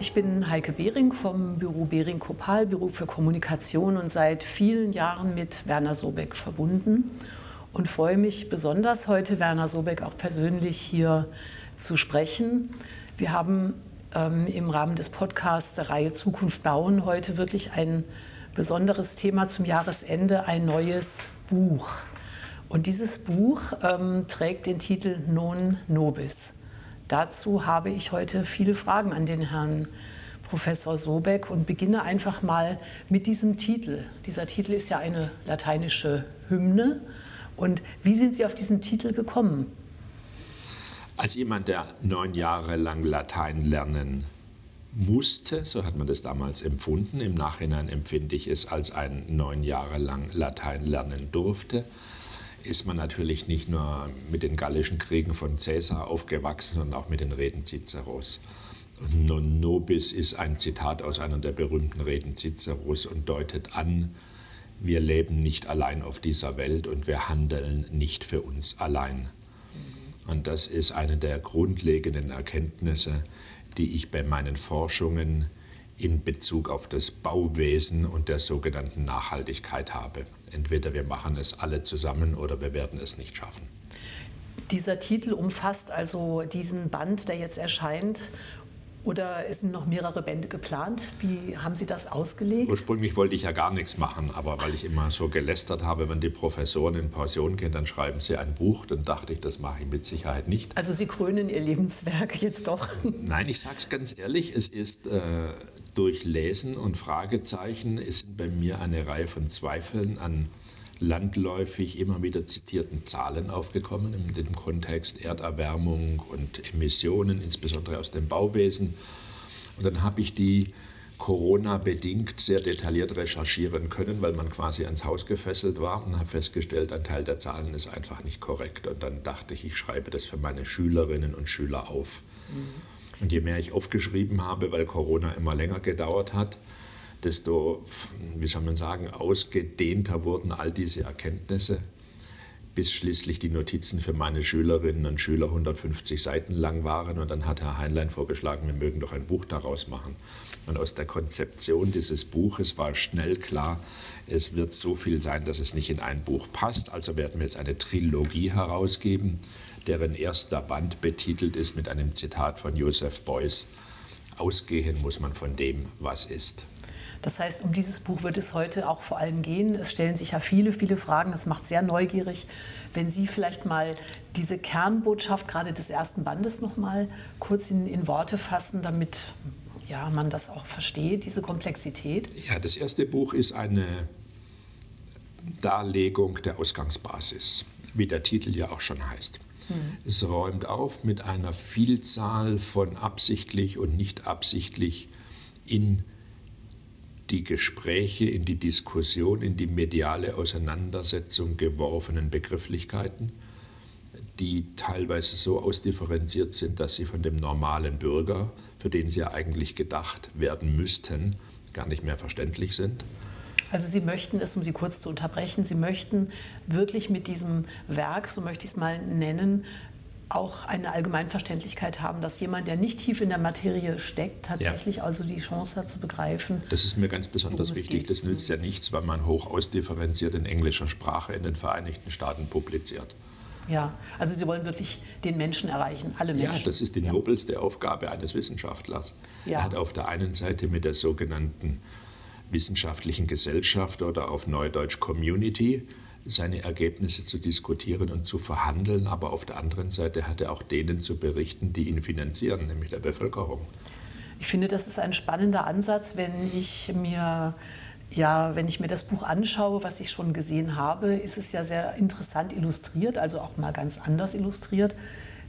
Ich bin Heike Behring vom Büro Behring Kopal, Büro für Kommunikation und seit vielen Jahren mit Werner Sobeck verbunden und freue mich besonders heute, Werner Sobeck auch persönlich hier zu sprechen. Wir haben ähm, im Rahmen des Podcasts der Reihe Zukunft bauen heute wirklich ein besonderes Thema zum Jahresende, ein neues Buch. Und dieses Buch ähm, trägt den Titel Non Nobis. Dazu habe ich heute viele Fragen an den Herrn Professor Sobeck und beginne einfach mal mit diesem Titel. Dieser Titel ist ja eine lateinische Hymne. Und wie sind Sie auf diesen Titel gekommen? Als jemand, der neun Jahre lang Latein lernen musste, so hat man das damals empfunden, im Nachhinein empfinde ich es als ein neun Jahre lang Latein lernen durfte, ist man natürlich nicht nur mit den gallischen Kriegen von Caesar aufgewachsen, sondern auch mit den Reden Ciceros. Und non nobis ist ein Zitat aus einer der berühmten Reden Ciceros und deutet an, wir leben nicht allein auf dieser Welt und wir handeln nicht für uns allein. Und das ist eine der grundlegenden Erkenntnisse, die ich bei meinen Forschungen in Bezug auf das Bauwesen und der sogenannten Nachhaltigkeit habe. Entweder wir machen es alle zusammen oder wir werden es nicht schaffen. Dieser Titel umfasst also diesen Band, der jetzt erscheint oder sind noch mehrere Bände geplant? Wie haben Sie das ausgelegt? Ursprünglich wollte ich ja gar nichts machen, aber weil ich immer so gelästert habe, wenn die Professoren in Pension gehen, dann schreiben sie ein Buch, dann dachte ich, das mache ich mit Sicherheit nicht. Also Sie krönen Ihr Lebenswerk jetzt doch? Nein, ich sage es ganz ehrlich, es ist äh, durch Lesen und Fragezeichen ist bei mir eine Reihe von Zweifeln an landläufig immer wieder zitierten Zahlen aufgekommen in dem Kontext Erderwärmung und Emissionen, insbesondere aus dem Bauwesen. Und dann habe ich die Corona-bedingt sehr detailliert recherchieren können, weil man quasi ans Haus gefesselt war und habe festgestellt, ein Teil der Zahlen ist einfach nicht korrekt. Und dann dachte ich, ich schreibe das für meine Schülerinnen und Schüler auf. Mhm. Und je mehr ich aufgeschrieben habe, weil Corona immer länger gedauert hat, desto, wie soll man sagen, ausgedehnter wurden all diese Erkenntnisse, bis schließlich die Notizen für meine Schülerinnen und Schüler 150 Seiten lang waren. Und dann hat Herr Heinlein vorgeschlagen, wir mögen doch ein Buch daraus machen. Und aus der Konzeption dieses Buches war schnell klar, es wird so viel sein, dass es nicht in ein Buch passt. Also werden wir jetzt eine Trilogie herausgeben, deren erster Band betitelt ist mit einem Zitat von Joseph Beuys. Ausgehen muss man von dem, was ist. Das heißt, um dieses Buch wird es heute auch vor allem gehen. Es stellen sich ja viele, viele Fragen. Das macht sehr neugierig. Wenn Sie vielleicht mal diese Kernbotschaft gerade des ersten Bandes noch mal kurz in, in Worte fassen, damit ja, man das auch versteht, diese Komplexität. Ja, das erste Buch ist eine Darlegung der Ausgangsbasis, wie der Titel ja auch schon heißt. Hm. Es räumt auf mit einer Vielzahl von absichtlich und nicht absichtlich in die Gespräche, in die Diskussion, in die mediale Auseinandersetzung geworfenen Begrifflichkeiten, die teilweise so ausdifferenziert sind, dass sie von dem normalen Bürger, für den sie ja eigentlich gedacht werden müssten, gar nicht mehr verständlich sind. Also Sie möchten es, um Sie kurz zu unterbrechen, Sie möchten wirklich mit diesem Werk, so möchte ich es mal nennen, auch eine Allgemeinverständlichkeit haben, dass jemand, der nicht tief in der Materie steckt, tatsächlich ja. also die Chance hat zu begreifen. Das ist mir ganz besonders wichtig. Das nützt ja nichts, wenn man hoch ausdifferenziert in englischer Sprache in den Vereinigten Staaten publiziert. Ja, also Sie wollen wirklich den Menschen erreichen, alle Menschen. Ja, das ist die ja. nobelste Aufgabe eines Wissenschaftlers. Ja. Er hat auf der einen Seite mit der sogenannten wissenschaftlichen Gesellschaft oder auf Neudeutsch Community seine Ergebnisse zu diskutieren und zu verhandeln, aber auf der anderen Seite hat er auch denen zu berichten, die ihn finanzieren, nämlich der Bevölkerung. Ich finde, das ist ein spannender Ansatz, wenn ich mir ja, wenn ich mir das Buch anschaue, was ich schon gesehen habe, ist es ja sehr interessant illustriert, also auch mal ganz anders illustriert.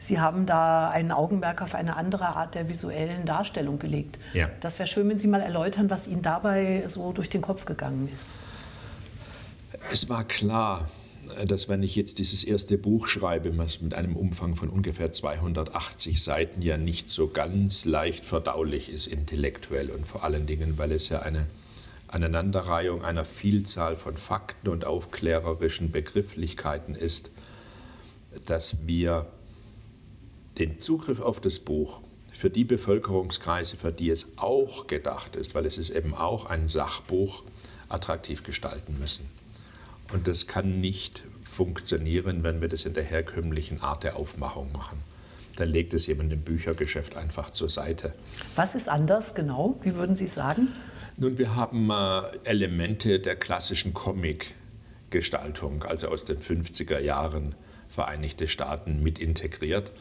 Sie haben da einen Augenmerk auf eine andere Art der visuellen Darstellung gelegt. Ja. Das wäre schön, wenn Sie mal erläutern, was Ihnen dabei so durch den Kopf gegangen ist. Es war klar, dass wenn ich jetzt dieses erste Buch schreibe, was mit einem Umfang von ungefähr 280 Seiten ja nicht so ganz leicht verdaulich ist, intellektuell und vor allen Dingen, weil es ja eine Aneinanderreihung einer Vielzahl von Fakten und aufklärerischen Begrifflichkeiten ist, dass wir den Zugriff auf das Buch für die Bevölkerungskreise, für die es auch gedacht ist, weil es ist eben auch ein Sachbuch, attraktiv gestalten müssen. Und das kann nicht funktionieren, wenn wir das in der herkömmlichen Art der Aufmachung machen. Dann legt es jemand im Büchergeschäft einfach zur Seite. Was ist anders genau? Wie würden Sie sagen? Nun, wir haben äh, Elemente der klassischen Comic-Gestaltung, also aus den 50er Jahren Vereinigte Staaten, mit integriert.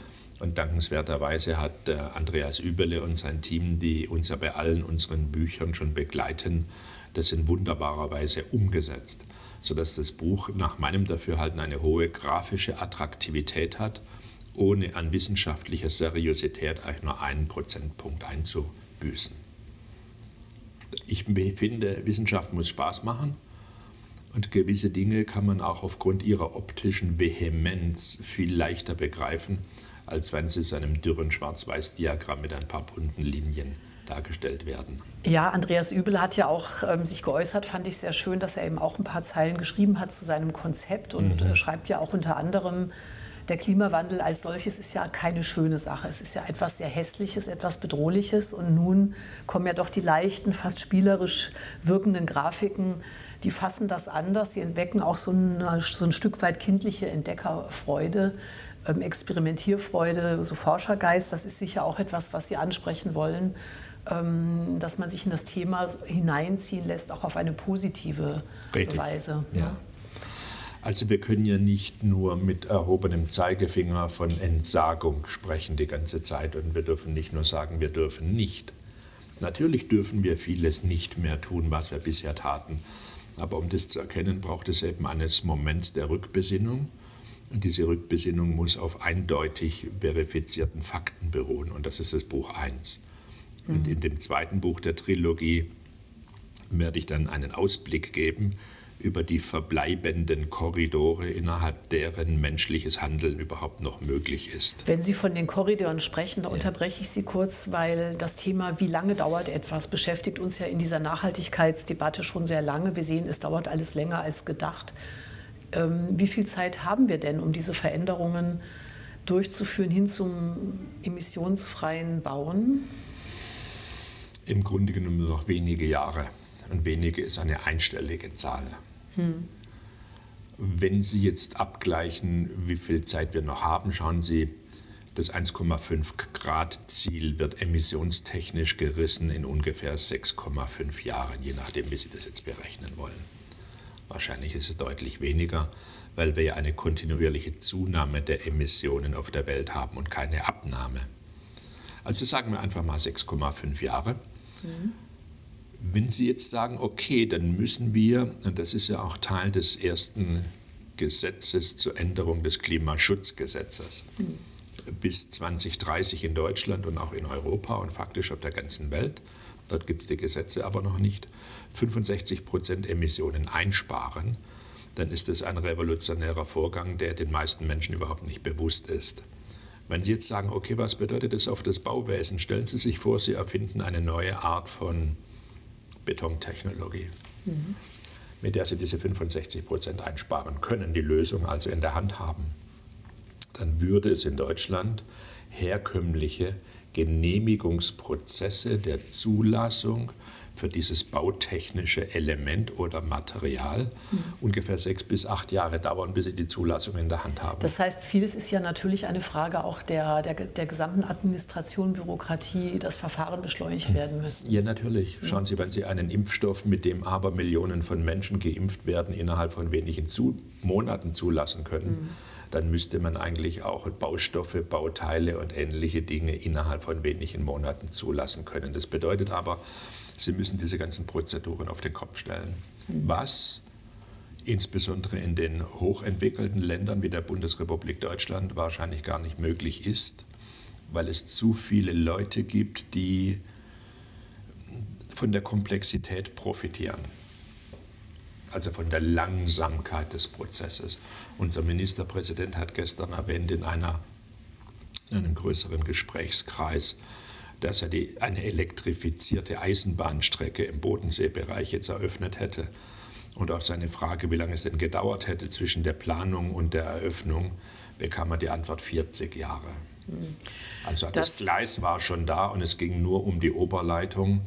Und dankenswerterweise hat äh, Andreas Übele und sein Team, die uns ja bei allen unseren Büchern schon begleiten, das in wunderbarer Weise umgesetzt sodass das Buch nach meinem Dafürhalten eine hohe grafische Attraktivität hat, ohne an wissenschaftlicher Seriosität eigentlich nur einen Prozentpunkt einzubüßen. Ich finde, Wissenschaft muss Spaß machen und gewisse Dinge kann man auch aufgrund ihrer optischen Vehemenz viel leichter begreifen, als wenn sie zu einem dürren Schwarz-Weiß-Diagramm mit ein paar bunten Linien dargestellt werden. Ja, Andreas Übel hat ja auch ähm, sich geäußert, fand ich sehr schön, dass er eben auch ein paar Zeilen geschrieben hat zu seinem Konzept und mhm. äh, schreibt ja auch unter anderem, der Klimawandel als solches ist ja keine schöne Sache. Es ist ja etwas sehr Hässliches, etwas Bedrohliches. Und nun kommen ja doch die leichten, fast spielerisch wirkenden Grafiken, die fassen das anders. Sie entdecken auch so ein, so ein Stück weit kindliche Entdeckerfreude, Experimentierfreude, so Forschergeist. Das ist sicher auch etwas, was Sie ansprechen wollen. Ähm, dass man sich in das Thema hineinziehen lässt, auch auf eine positive Richtig. Weise. Ja. Also wir können ja nicht nur mit erhobenem Zeigefinger von Entsagung sprechen die ganze Zeit und wir dürfen nicht nur sagen, wir dürfen nicht. Natürlich dürfen wir vieles nicht mehr tun, was wir bisher taten. Aber um das zu erkennen, braucht es eben eines Moments der Rückbesinnung. Und diese Rückbesinnung muss auf eindeutig verifizierten Fakten beruhen. Und das ist das Buch 1. Und in dem zweiten Buch der Trilogie werde ich dann einen Ausblick geben über die verbleibenden Korridore, innerhalb deren menschliches Handeln überhaupt noch möglich ist. Wenn Sie von den Korridoren sprechen, da ja. unterbreche ich Sie kurz, weil das Thema, wie lange dauert etwas, beschäftigt uns ja in dieser Nachhaltigkeitsdebatte schon sehr lange. Wir sehen, es dauert alles länger als gedacht. Ähm, wie viel Zeit haben wir denn, um diese Veränderungen durchzuführen hin zum emissionsfreien Bauen? im Grunde genommen nur noch wenige Jahre. Und wenige ist eine einstellige Zahl. Hm. Wenn Sie jetzt abgleichen, wie viel Zeit wir noch haben, schauen Sie, das 1,5 Grad Ziel wird emissionstechnisch gerissen in ungefähr 6,5 Jahren, je nachdem, wie Sie das jetzt berechnen wollen. Wahrscheinlich ist es deutlich weniger, weil wir ja eine kontinuierliche Zunahme der Emissionen auf der Welt haben und keine Abnahme. Also sagen wir einfach mal 6,5 Jahre. Mhm. Wenn Sie jetzt sagen, okay, dann müssen wir, und das ist ja auch Teil des ersten Gesetzes zur Änderung des Klimaschutzgesetzes, mhm. bis 2030 in Deutschland und auch in Europa und faktisch auf der ganzen Welt, dort gibt es die Gesetze aber noch nicht, 65 Prozent Emissionen einsparen, dann ist das ein revolutionärer Vorgang, der den meisten Menschen überhaupt nicht bewusst ist. Wenn Sie jetzt sagen, okay, was bedeutet das auf das Bauwesen? Stellen Sie sich vor, Sie erfinden eine neue Art von Betontechnologie, mhm. mit der Sie diese 65 Prozent einsparen können, die Lösung also in der Hand haben. Dann würde es in Deutschland herkömmliche Genehmigungsprozesse der Zulassung für dieses bautechnische Element oder Material mhm. ungefähr sechs bis acht Jahre dauern, bis sie die Zulassung in der Hand haben. Das heißt, vieles ist ja natürlich eine Frage auch der, der, der gesamten Administration, Bürokratie, das Verfahren beschleunigt werden müssen. Ja, natürlich. Schauen Sie, wenn Sie einen Impfstoff, mit dem aber Millionen von Menschen geimpft werden, innerhalb von wenigen zu Monaten zulassen können. Mhm dann müsste man eigentlich auch Baustoffe, Bauteile und ähnliche Dinge innerhalb von wenigen Monaten zulassen können. Das bedeutet aber, Sie müssen diese ganzen Prozeduren auf den Kopf stellen. Was insbesondere in den hochentwickelten Ländern wie der Bundesrepublik Deutschland wahrscheinlich gar nicht möglich ist, weil es zu viele Leute gibt, die von der Komplexität profitieren. Also von der Langsamkeit des Prozesses. Unser Ministerpräsident hat gestern erwähnt in, einer, in einem größeren Gesprächskreis, dass er die, eine elektrifizierte Eisenbahnstrecke im Bodenseebereich jetzt eröffnet hätte. Und auf seine Frage, wie lange es denn gedauert hätte zwischen der Planung und der Eröffnung, bekam er die Antwort 40 Jahre. Hm. Also das, das Gleis war schon da und es ging nur um die Oberleitung.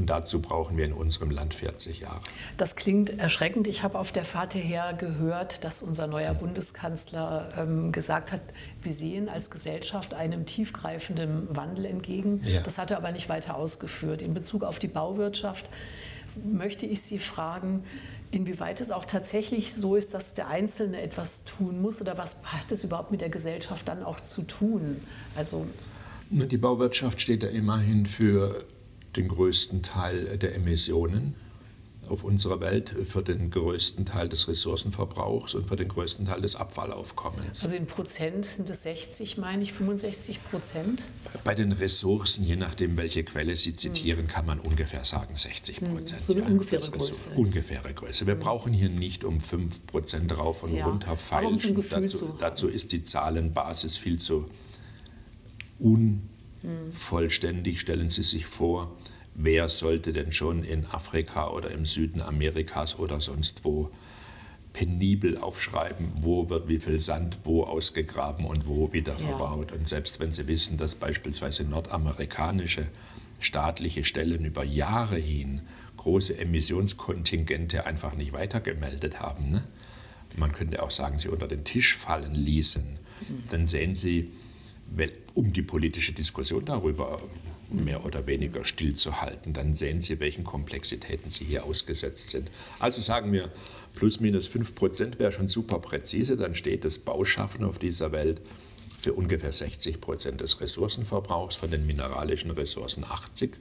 Und dazu brauchen wir in unserem Land 40 Jahre. Das klingt erschreckend. Ich habe auf der Fahrt hierher gehört, dass unser neuer Bundeskanzler ähm, gesagt hat, wir sehen als Gesellschaft einem tiefgreifenden Wandel entgegen. Ja. Das hat er aber nicht weiter ausgeführt. In Bezug auf die Bauwirtschaft möchte ich Sie fragen, inwieweit es auch tatsächlich so ist, dass der Einzelne etwas tun muss oder was hat es überhaupt mit der Gesellschaft dann auch zu tun? Also die Bauwirtschaft steht ja immerhin für den größten Teil der Emissionen auf unserer Welt, für den größten Teil des Ressourcenverbrauchs und für den größten Teil des Abfallaufkommens. Also in Prozent sind es 60, meine ich, 65 Prozent? Bei den Ressourcen, je nachdem, welche Quelle Sie zitieren, kann man ungefähr sagen 60 hm, Prozent. So eine ja, ungefähre Größe. Ungefähre Größe. Wir hm. brauchen hier nicht um 5 Prozent rauf und ja, runter feilschen. Dazu, dazu ist die Zahlenbasis viel zu unvollständig. Stellen Sie sich vor, wer sollte denn schon in Afrika oder im Süden Amerikas oder sonst wo penibel aufschreiben, wo wird wie viel Sand wo ausgegraben und wo wieder verbaut. Ja. Und selbst wenn Sie wissen, dass beispielsweise nordamerikanische staatliche Stellen über Jahre hin große Emissionskontingente einfach nicht weitergemeldet haben, ne? man könnte auch sagen, sie unter den Tisch fallen ließen, mhm. dann sehen Sie, um die politische Diskussion darüber mehr oder weniger stillzuhalten. Dann sehen Sie, welchen Komplexitäten Sie hier ausgesetzt sind. Also sagen wir, plus minus 5 Prozent wäre schon super präzise, dann steht das Bauschaffen auf dieser Welt für ungefähr 60 Prozent des Ressourcenverbrauchs, von den mineralischen Ressourcen 80,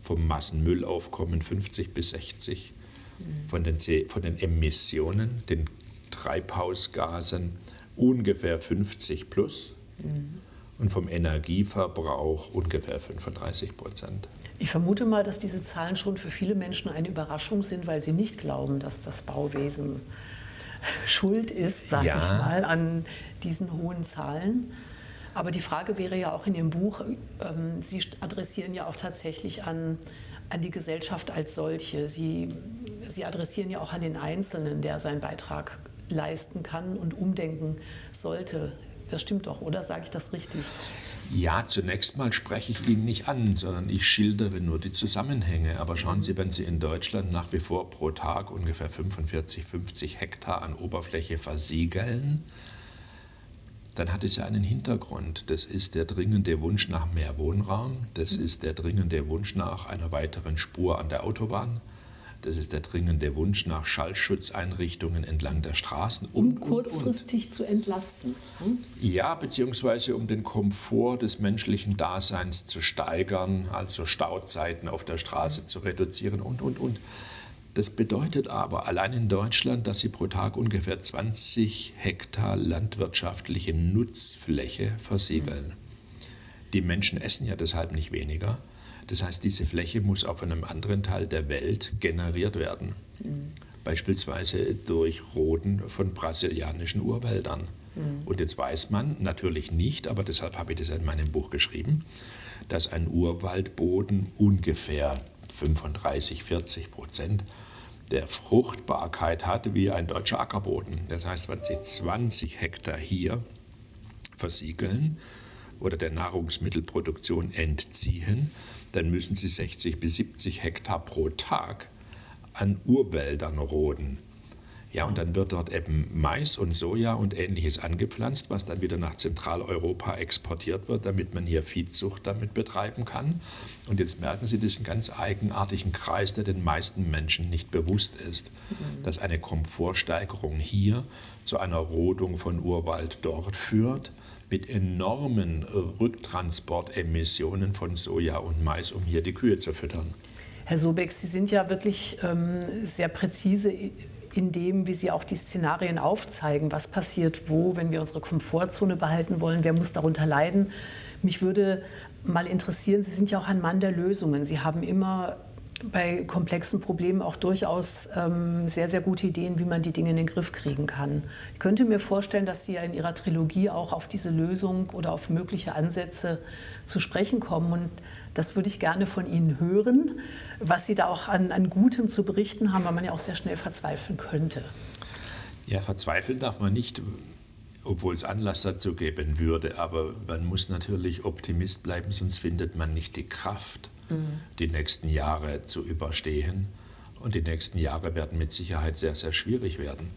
vom Massenmüllaufkommen 50 bis 60, von den, von den Emissionen, den Treibhausgasen ungefähr 50 plus. Mhm und vom Energieverbrauch ungefähr 35 Prozent. Ich vermute mal, dass diese Zahlen schon für viele Menschen eine Überraschung sind, weil sie nicht glauben, dass das Bauwesen schuld ist, sage ja. ich mal, an diesen hohen Zahlen. Aber die Frage wäre ja auch in Ihrem Buch, ähm, Sie adressieren ja auch tatsächlich an, an die Gesellschaft als solche. Sie, Sie adressieren ja auch an den Einzelnen, der seinen Beitrag leisten kann und umdenken sollte das stimmt doch, oder sage ich das richtig? Ja, zunächst mal spreche ich ihn nicht an, sondern ich schildere nur die Zusammenhänge. Aber schauen Sie, wenn Sie in Deutschland nach wie vor pro Tag ungefähr 45, 50 Hektar an Oberfläche versiegeln, dann hat es ja einen Hintergrund. Das ist der dringende Wunsch nach mehr Wohnraum, das ist der dringende Wunsch nach einer weiteren Spur an der Autobahn, das ist der dringende Wunsch nach Schallschutzeinrichtungen entlang der Straßen. Um kurzfristig und, und. zu entlasten. Hm? Ja, beziehungsweise um den Komfort des menschlichen Daseins zu steigern, also Stauzeiten auf der Straße zu reduzieren und, und, und. Das bedeutet aber allein in Deutschland, dass sie pro Tag ungefähr 20 Hektar landwirtschaftliche Nutzfläche versiegeln. Die Menschen essen ja deshalb nicht weniger das heißt, diese Fläche muss auf einem anderen Teil der Welt generiert werden. Mhm. Beispielsweise durch Roden von brasilianischen Urwäldern. Mhm. Und jetzt weiß man natürlich nicht, aber deshalb habe ich das in meinem Buch geschrieben, dass ein Urwaldboden ungefähr 35, 40 Prozent der Fruchtbarkeit hat wie ein deutscher Ackerboden. Das heißt, wenn Sie 20 Hektar hier versiegeln oder der Nahrungsmittelproduktion entziehen, dann müssen sie 60 bis 70 Hektar pro Tag an Urwäldern roden. Ja, und dann wird dort eben Mais und Soja und ähnliches angepflanzt, was dann wieder nach Zentraleuropa exportiert wird, damit man hier Viehzucht damit betreiben kann. Und jetzt merken Sie diesen ganz eigenartigen Kreis, der den meisten Menschen nicht bewusst ist, mhm. dass eine Komfortsteigerung hier zu einer Rodung von Urwald dort führt mit enormen Rücktransportemissionen von Soja und Mais, um hier die Kühe zu füttern. Herr Sobeck, Sie sind ja wirklich ähm, sehr präzise in dem, wie Sie auch die Szenarien aufzeigen. Was passiert wo, wenn wir unsere Komfortzone behalten wollen? Wer muss darunter leiden? Mich würde mal interessieren, Sie sind ja auch ein Mann der Lösungen. Sie haben immer bei komplexen Problemen auch durchaus ähm, sehr, sehr gute Ideen, wie man die Dinge in den Griff kriegen kann. Ich könnte mir vorstellen, dass Sie ja in Ihrer Trilogie auch auf diese Lösung oder auf mögliche Ansätze zu sprechen kommen. Und das würde ich gerne von Ihnen hören, was Sie da auch an, an Gutem zu berichten haben, weil man ja auch sehr schnell verzweifeln könnte. Ja, verzweifeln darf man nicht, obwohl es Anlass dazu geben würde. Aber man muss natürlich Optimist bleiben, sonst findet man nicht die Kraft die nächsten Jahre zu überstehen. Und die nächsten Jahre werden mit Sicherheit sehr, sehr schwierig werden.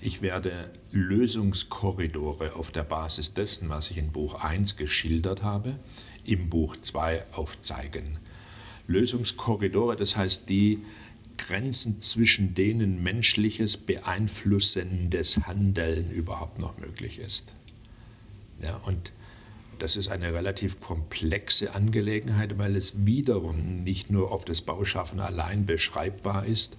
Ich werde Lösungskorridore auf der Basis dessen, was ich in Buch 1 geschildert habe, im Buch 2 aufzeigen. Lösungskorridore, das heißt die Grenzen, zwischen denen menschliches beeinflussendes Handeln überhaupt noch möglich ist. Ja, und das ist eine relativ komplexe Angelegenheit, weil es wiederum nicht nur auf das Bauschaffen allein beschreibbar ist,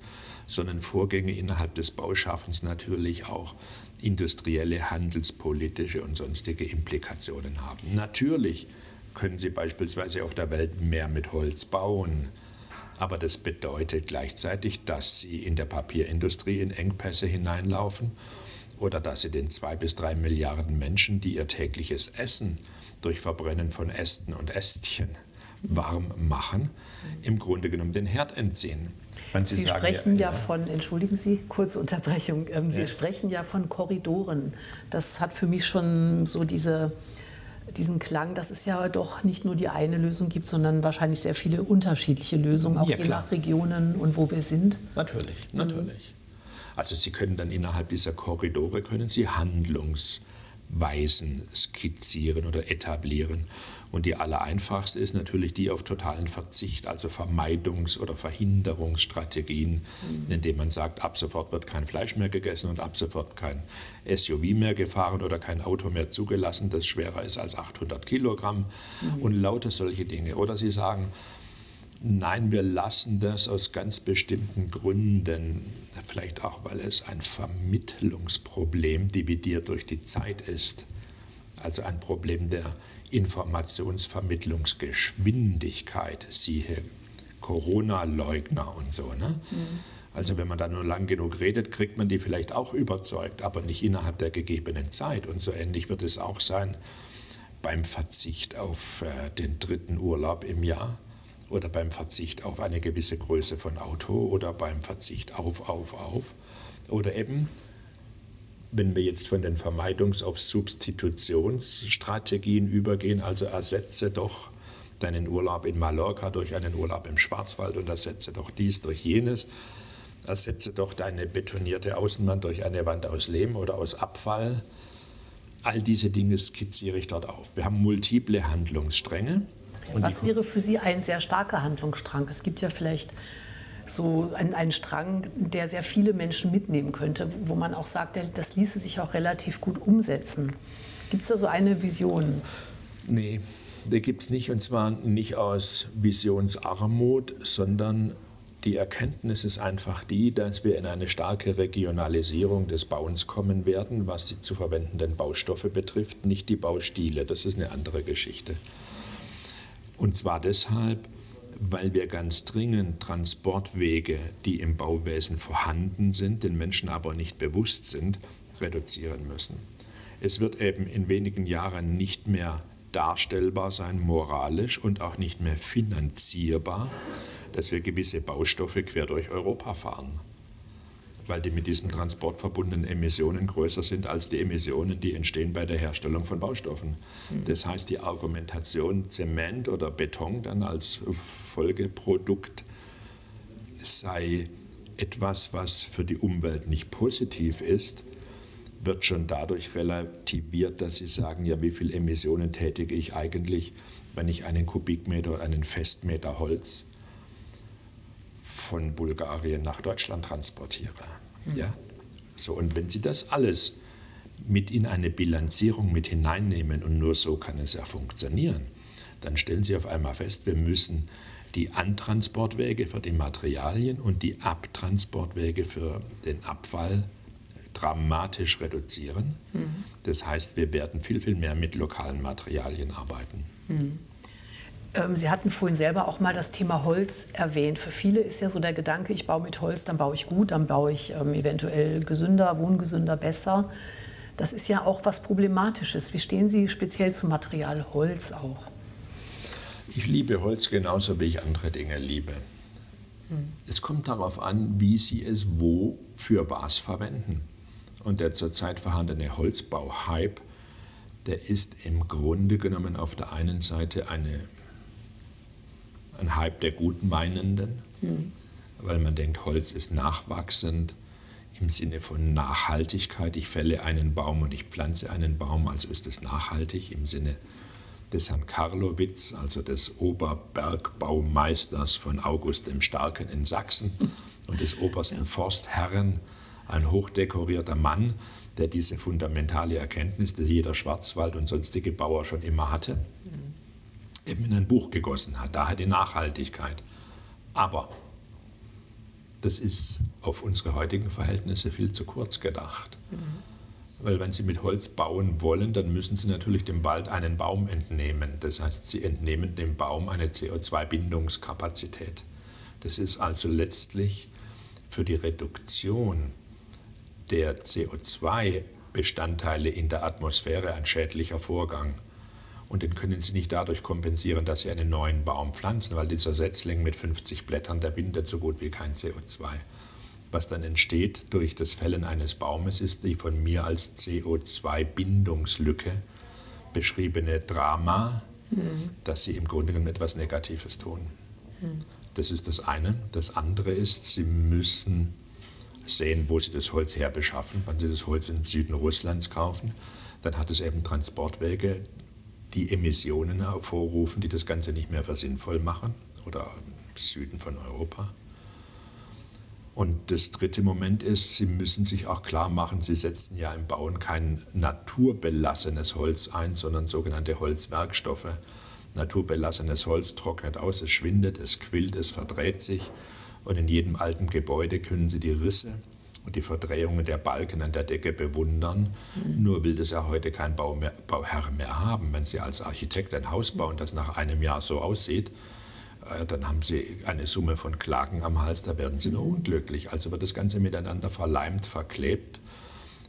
sondern Vorgänge innerhalb des Bauschaffens natürlich auch industrielle, handelspolitische und sonstige Implikationen haben. Natürlich können Sie beispielsweise auf der Welt mehr mit Holz bauen, aber das bedeutet gleichzeitig, dass Sie in der Papierindustrie in Engpässe hineinlaufen oder dass Sie den zwei bis drei Milliarden Menschen, die ihr tägliches Essen durch Verbrennen von Ästen und Ästchen warm machen, im Grunde genommen den Herd entziehen. Sie, Sie sagen, sprechen ja, ja, von, entschuldigen Sie, kurze Unterbrechung, ähm, Sie ja. sprechen ja von Korridoren. Das hat für mich schon so diese, diesen Klang, dass es ja doch nicht nur die eine Lösung gibt, sondern wahrscheinlich sehr viele unterschiedliche Lösungen, auch ja, je nach Regionen und wo wir sind. Natürlich, natürlich. Mhm. Also Sie können dann innerhalb dieser Korridore, können Sie Handlungs- Weisen skizzieren oder etablieren. Und die allereinfachste ist natürlich die auf totalen Verzicht, also Vermeidungs- oder Verhinderungsstrategien, mhm. indem man sagt, ab sofort wird kein Fleisch mehr gegessen und ab sofort kein SUV mehr gefahren oder kein Auto mehr zugelassen, das schwerer ist als 800 Kilogramm mhm. und lauter solche Dinge. Oder sie sagen, Nein, wir lassen das aus ganz bestimmten Gründen, vielleicht auch, weil es ein Vermittlungsproblem dividiert durch die Zeit ist, also ein Problem der Informationsvermittlungsgeschwindigkeit, siehe Corona-Leugner und so. Ne? Mhm. Also wenn man da nur lang genug redet, kriegt man die vielleicht auch überzeugt, aber nicht innerhalb der gegebenen Zeit. Und so ähnlich wird es auch sein beim Verzicht auf äh, den dritten Urlaub im Jahr oder beim Verzicht auf eine gewisse Größe von Auto oder beim Verzicht auf, auf, auf. Oder eben, wenn wir jetzt von den Vermeidungs- auf Substitutionsstrategien übergehen, also ersetze doch deinen Urlaub in Mallorca durch einen Urlaub im Schwarzwald und ersetze doch dies durch jenes, ersetze doch deine betonierte Außenwand durch eine Wand aus Lehm oder aus Abfall. All diese Dinge skizziere ich dort auf. Wir haben multiple Handlungsstränge und Was wäre für Sie ein sehr starker Handlungsstrang? Es gibt ja vielleicht so einen, einen, Strang, der sehr viele Menschen mitnehmen könnte, wo man auch sagt, das ließe sich auch relativ gut umsetzen. Gibt es da so eine Vision? Nee, die gibt es nicht. Und zwar nicht aus Visionsarmut, sondern die Erkenntnis ist einfach die, dass wir in eine starke Regionalisierung des Bauens kommen werden, was die zu verwendenden Baustoffe betrifft, nicht die Baustile. Das ist eine andere Geschichte. Und zwar deshalb, weil wir ganz dringend Transportwege, die im Bauwesen vorhanden sind, den Menschen aber nicht bewusst sind, reduzieren müssen. Es wird eben in wenigen Jahren nicht mehr darstellbar sein, moralisch und auch nicht mehr finanzierbar, dass wir gewisse Baustoffe quer durch Europa fahren weil die mit diesem Transport verbundenen Emissionen größer sind als die Emissionen, die entstehen bei der Herstellung von Baustoffen. Mhm. Das heißt, die Argumentation Zement oder Beton dann als Folgeprodukt sei etwas, was für die Umwelt nicht positiv ist, wird schon dadurch relativiert, dass Sie sagen, ja, wie viele Emissionen tätige ich eigentlich, wenn ich einen Kubikmeter oder einen Festmeter Holz von Bulgarien nach Deutschland transportiere. Ja? So, und wenn Sie das alles mit in eine Bilanzierung mit hineinnehmen und nur so kann es ja funktionieren, dann stellen Sie auf einmal fest, wir müssen die Antransportwege für die Materialien und die Abtransportwege für den Abfall dramatisch reduzieren. Mhm. Das heißt, wir werden viel, viel mehr mit lokalen Materialien arbeiten. Mhm. Ähm, Sie hatten vorhin selber auch mal das Thema Holz erwähnt. Für viele ist ja so der Gedanke, ich baue mit Holz, dann baue ich gut, dann baue ich ähm, eventuell gesünder, wohngesünder, besser. Das ist ja auch was Problematisches. Wie stehen Sie speziell zum Material Holz auch? Ich liebe Holz genauso, wie ich andere Dinge liebe. Hm. Es kommt darauf an, wie Sie es wo für was verwenden. Und der zurzeit vorhandene Holzbau-Hype, der ist im Grunde genommen auf der einen Seite eine, ein Hype der Gutmeinenden, hm. weil man denkt, Holz ist nachwachsend im Sinne von Nachhaltigkeit. Ich fälle einen Baum und ich pflanze einen Baum, also ist es nachhaltig im Sinne des Herrn Karlowitz, also des Oberbergbaumeisters von August dem Starken in Sachsen und des obersten Forstherren, ein hochdekorierter Mann, der diese fundamentale Erkenntnis, die jeder Schwarzwald und sonstige Bauer schon immer hatte, eben in ein Buch gegossen hat. Daher die Nachhaltigkeit. Aber das ist auf unsere heutigen Verhältnisse viel zu kurz gedacht. Mhm. Weil wenn Sie mit Holz bauen wollen, dann müssen Sie natürlich dem Wald einen Baum entnehmen. Das heißt, Sie entnehmen dem Baum eine CO2-Bindungskapazität. Das ist also letztlich für die Reduktion der CO2-Bestandteile in der Atmosphäre ein schädlicher Vorgang. Und den können Sie nicht dadurch kompensieren, dass Sie einen neuen Baum pflanzen, weil dieser Setzling mit 50 Blättern, der bindet so gut wie kein CO2. Was dann entsteht durch das Fällen eines Baumes, ist die von mir als CO2-Bindungslücke beschriebene Drama, mhm. dass Sie im Grunde genommen etwas Negatives tun. Mhm. Das ist das eine. Das andere ist, Sie müssen sehen, wo Sie das Holz herbeschaffen. Wenn Sie das Holz im Süden Russlands kaufen, dann hat es eben Transportwege, die Emissionen hervorrufen, die das Ganze nicht mehr für sinnvoll machen oder im Süden von Europa. Und das dritte Moment ist, Sie müssen sich auch klar machen, Sie setzen ja im Bauen kein naturbelassenes Holz ein, sondern sogenannte Holzwerkstoffe. Naturbelassenes Holz trocknet aus, es schwindet, es quillt, es verdreht sich. Und in jedem alten Gebäude können Sie die Risse die Verdrehungen der Balken an der Decke bewundern. Mhm. Nur will das ja heute kein Bau mehr, Bauherr mehr haben. Wenn Sie als Architekt ein Haus bauen, das nach einem Jahr so aussieht, äh, dann haben Sie eine Summe von Klagen am Hals, da werden Sie nur unglücklich. Also wird das Ganze miteinander verleimt, verklebt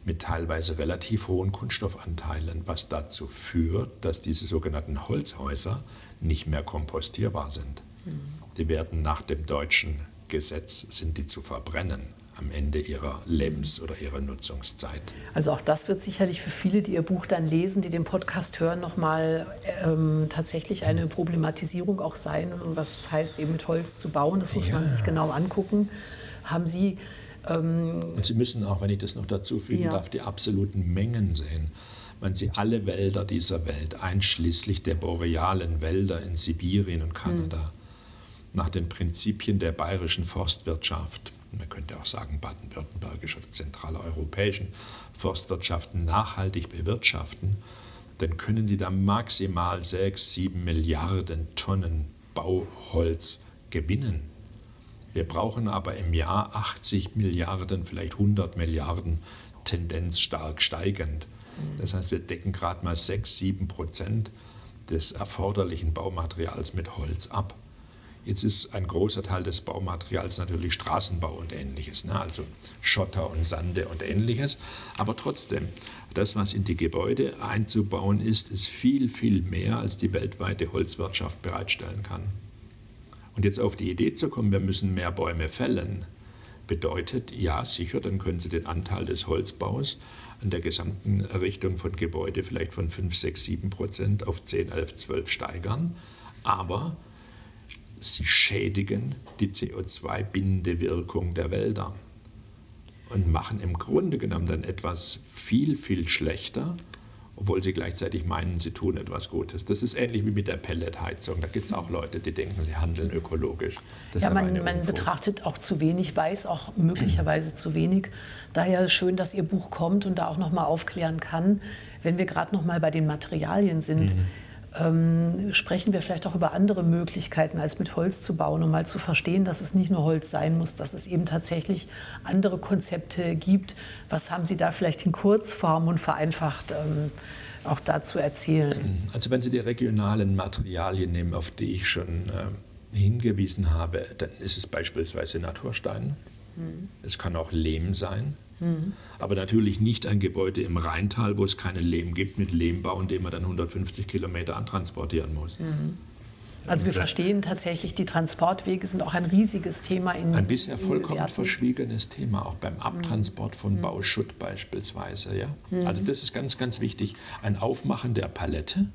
mit teilweise relativ hohen Kunststoffanteilen, was dazu führt, dass diese sogenannten Holzhäuser nicht mehr kompostierbar sind. Mhm. Die werden nach dem deutschen Gesetz sind die zu verbrennen am Ende ihrer Lebens- oder ihrer Nutzungszeit. Also auch das wird sicherlich für viele, die Ihr Buch dann lesen, die den Podcast hören, nochmal ähm, tatsächlich eine Problematisierung auch sein, was es heißt, eben mit Holz zu bauen. Das muss ja. man sich genau angucken. Haben Sie... Ähm, Und Sie müssen auch, wenn ich das noch dazu fügen ja. darf, die absoluten Mengen sehen. Wenn Sie alle Wälder dieser Welt, einschließlich der borealen Wälder in Sibirien und Kanada, hm. nach den Prinzipien der bayerischen Forstwirtschaft man könnte auch sagen baden-württembergische oder zentraleuropäischen Forstwirtschaften nachhaltig bewirtschaften, dann können sie da maximal 6, 7 Milliarden Tonnen Bauholz gewinnen. Wir brauchen aber im Jahr 80 Milliarden, vielleicht 100 Milliarden, Tendenz stark steigend. Das heißt, wir decken gerade mal 6, 7 Prozent des erforderlichen Baumaterials mit Holz ab. Jetzt ist ein großer Teil des Baumaterials natürlich Straßenbau und ähnliches, ne? also Schotter und Sande und ähnliches. Aber trotzdem, das, was in die Gebäude einzubauen ist, ist viel, viel mehr, als die weltweite Holzwirtschaft bereitstellen kann. Und jetzt auf die Idee zu kommen, wir müssen mehr Bäume fällen, bedeutet, ja, sicher, dann können Sie den Anteil des Holzbaus an der gesamten Errichtung von Gebäude vielleicht von 5, 6, 7 Prozent auf 10, 11, 12 steigern. Aber sie schädigen die CO2-Bindewirkung der Wälder und machen im Grunde genommen dann etwas viel, viel schlechter, obwohl sie gleichzeitig meinen, sie tun etwas Gutes. Das ist ähnlich wie mit der Pelletheizung. Da gibt es auch Leute, die denken, sie handeln ökologisch. Das ja, man, man betrachtet auch zu wenig, weiß auch möglicherweise zu wenig. Daher schön, dass Ihr Buch kommt und da auch noch mal aufklären kann. Wenn wir gerade noch mal bei den Materialien sind, mhm ähm, sprechen wir vielleicht auch über andere Möglichkeiten, als mit Holz zu bauen, um mal zu verstehen, dass es nicht nur Holz sein muss, dass es eben tatsächlich andere Konzepte gibt. Was haben Sie da vielleicht in Kurzform und vereinfacht ähm, auch dazu erzählen? Also wenn Sie die regionalen Materialien nehmen, auf die ich schon äh, hingewiesen habe, dann ist es beispielsweise Naturstein. Mhm. Es kann auch Lehm sein. Mhm. Aber natürlich nicht ein Gebäude im Rheintal, wo es keinen Lehm gibt, mit Lehmbau, den man dann 150 Kilometer antransportieren muss. Mhm. Also wir verstehen tatsächlich, die Transportwege sind auch ein riesiges Thema in Ein bisher vollkommen verschwiegenes Thema, auch beim Abtransport von mhm. Bauschutt beispielsweise. Ja? Mhm. Also das ist ganz, ganz wichtig. Ein Aufmachen der Palette.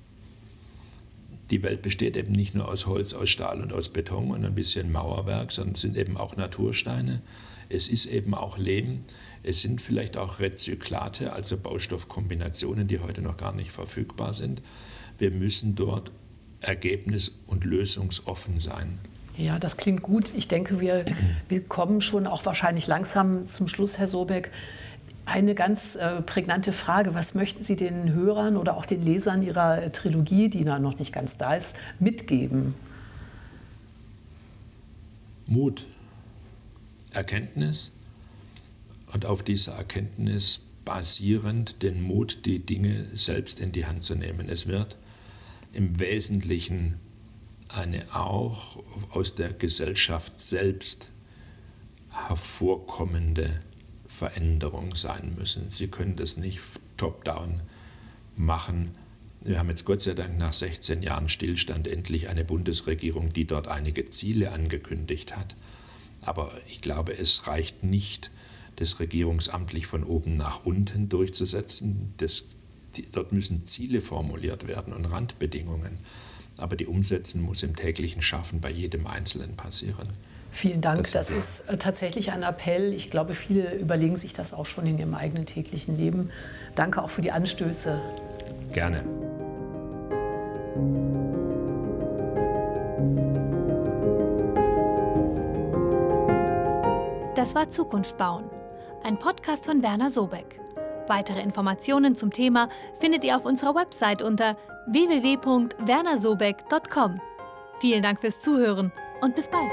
Die Welt besteht eben nicht nur aus Holz, aus Stahl und aus Beton und ein bisschen Mauerwerk, sondern es sind eben auch Natursteine. Es ist eben auch Lehm. Es sind vielleicht auch Rezyklate, also Baustoffkombinationen, die heute noch gar nicht verfügbar sind. Wir müssen dort ergebnis- und lösungsoffen sein. Ja, das klingt gut. Ich denke, wir, wir kommen schon auch wahrscheinlich langsam zum Schluss, Herr Sobeck. Eine ganz äh, prägnante Frage. Was möchten Sie den Hörern oder auch den Lesern Ihrer Trilogie, die da noch nicht ganz da ist, mitgeben? Mut, Erkenntnis und auf dieser Erkenntnis basierend den Mut, die Dinge selbst in die Hand zu nehmen. Es wird im Wesentlichen eine auch aus der Gesellschaft selbst hervorkommende Veränderung sein müssen. Sie können das nicht top-down machen. Wir haben jetzt Gott sei Dank nach 16 Jahren Stillstand endlich eine Bundesregierung, die dort einige Ziele angekündigt hat. Aber ich glaube, es reicht nicht, das regierungsamtlich von oben nach unten durchzusetzen. Das die, dort müssen Ziele formuliert werden und Randbedingungen. Aber die Umsetzen muss im täglichen Schaffen bei jedem Einzelnen passieren. Vielen Dank. Das, das ist äh, tatsächlich ein Appell. Ich glaube, viele überlegen sich das auch schon in ihrem eigenen täglichen Leben. Danke auch für die Anstöße. Gerne. Das war Zukunft bauen, ein Podcast von Werner Sobeck. Weitere Informationen zum Thema findet ihr auf unserer Website unter www.wernersobeck.com. Vielen Dank fürs Zuhören und bis bald.